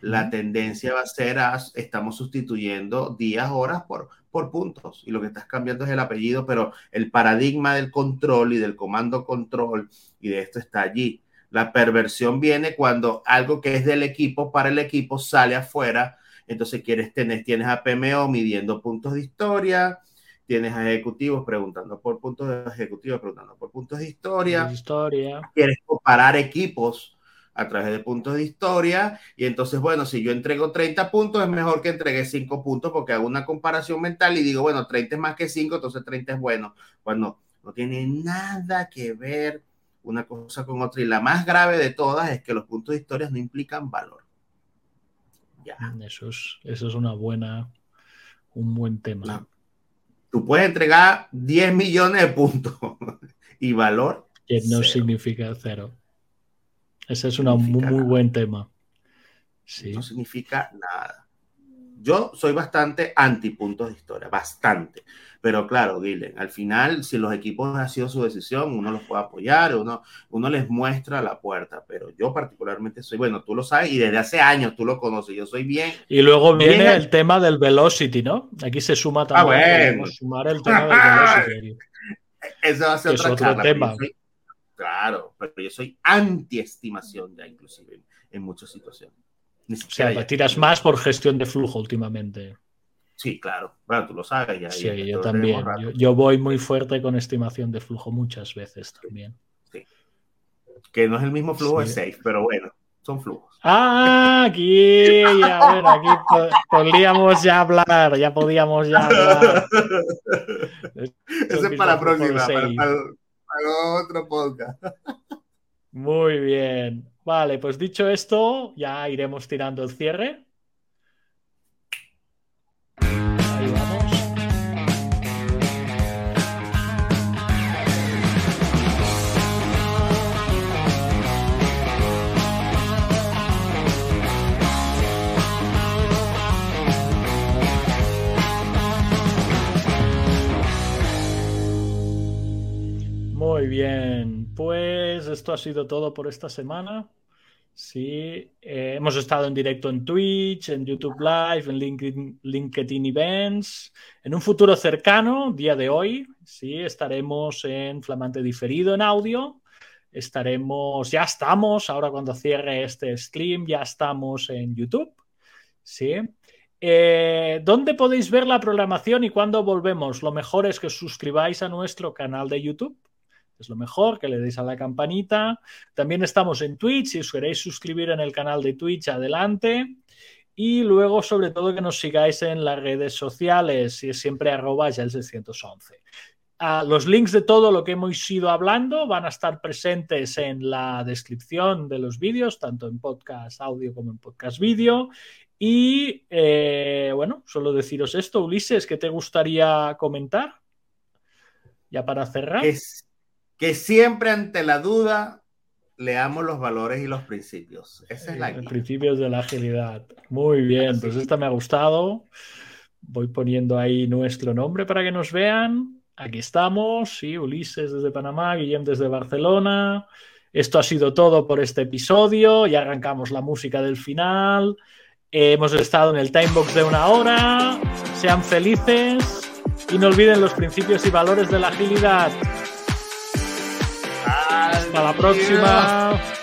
la tendencia va a ser a, estamos sustituyendo días, horas por, por puntos y lo que estás cambiando es el apellido, pero el paradigma del control y del comando control y de esto está allí. La perversión viene cuando algo que es del equipo para el equipo sale afuera, entonces quieres tener, tienes a PMO midiendo puntos de historia, tienes a ejecutivos preguntando por puntos de ejecutivos, preguntando por puntos de historia, historia. quieres comparar equipos a través de puntos de historia. Y entonces, bueno, si yo entrego 30 puntos, es mejor que entregue 5 puntos porque hago una comparación mental y digo, bueno, 30 es más que 5, entonces 30 es bueno. Bueno, no tiene nada que ver una cosa con otra. Y la más grave de todas es que los puntos de historia no implican valor. Ya. Eso es, eso es una buena, un buen tema. Tú puedes entregar 10 millones de puntos y valor. Que no significa cero. Ese es un muy, buen tema. Sí. No significa nada. Yo soy bastante anti puntos de historia, bastante. Pero claro, Dylan, al final, si los equipos han sido su decisión, uno los puede apoyar, uno, uno les muestra la puerta. Pero yo particularmente soy, bueno, tú lo sabes y desde hace años tú lo conoces, yo soy bien. Y luego viene el tema del velocity, ¿no? Aquí se suma ah, también. Ah, Sumar el tema del velocity. Eso va a ser otro tema. Claro, pero yo soy anti-estimación ya inclusive en, muchas situaciones. o sea, tiras más por gestión de flujo últimamente. Sí, claro. Bueno, tú lo sabes ya. Sí, yo también. Yo, voy muy fuerte con estimación de flujo muchas veces también. Sí. Que no es el mismo flujo de safe, pero bueno, son flujos. Ah, aquí, ya, ver, aquí podríamos ya hablar, ya podíamos ya hablar. Eso es para la próxima, otro podcast. Muy bien. Vale, pues dicho esto, ya iremos tirando el cierre. Muy bien, pues esto ha sido todo por esta semana. Sí, eh, hemos estado en directo en Twitch, en YouTube Live, en LinkedIn, Events. En un futuro cercano, día de hoy, sí, estaremos en Flamante Diferido en audio. Estaremos, ya estamos, ahora cuando cierre este stream, ya estamos en YouTube. Sí. Eh, ¿Dónde podéis ver la programación y cuándo volvemos? Lo mejor es que os suscribáis a nuestro canal de YouTube. Es lo mejor, que le deis a la campanita. También estamos en Twitch. Si os queréis suscribir en el canal de Twitch, adelante. Y luego, sobre todo, que nos sigáis en las redes sociales, y es siempre arroba ya el 611. Uh, los links de todo lo que hemos ido hablando van a estar presentes en la descripción de los vídeos, tanto en podcast audio como en podcast vídeo. Y eh, bueno, solo deciros esto, Ulises, ¿qué te gustaría comentar? Ya para cerrar. Es que siempre ante la duda leamos los valores y los principios. Esa es la guía. Principios de la agilidad. Muy bien, pues esta me ha gustado. Voy poniendo ahí nuestro nombre para que nos vean. Aquí estamos, sí, Ulises desde Panamá, Guillem desde Barcelona. Esto ha sido todo por este episodio. Ya arrancamos la música del final. hemos estado en el timebox de una hora. Sean felices y no olviden los principios y valores de la agilidad. Hasta la próxima.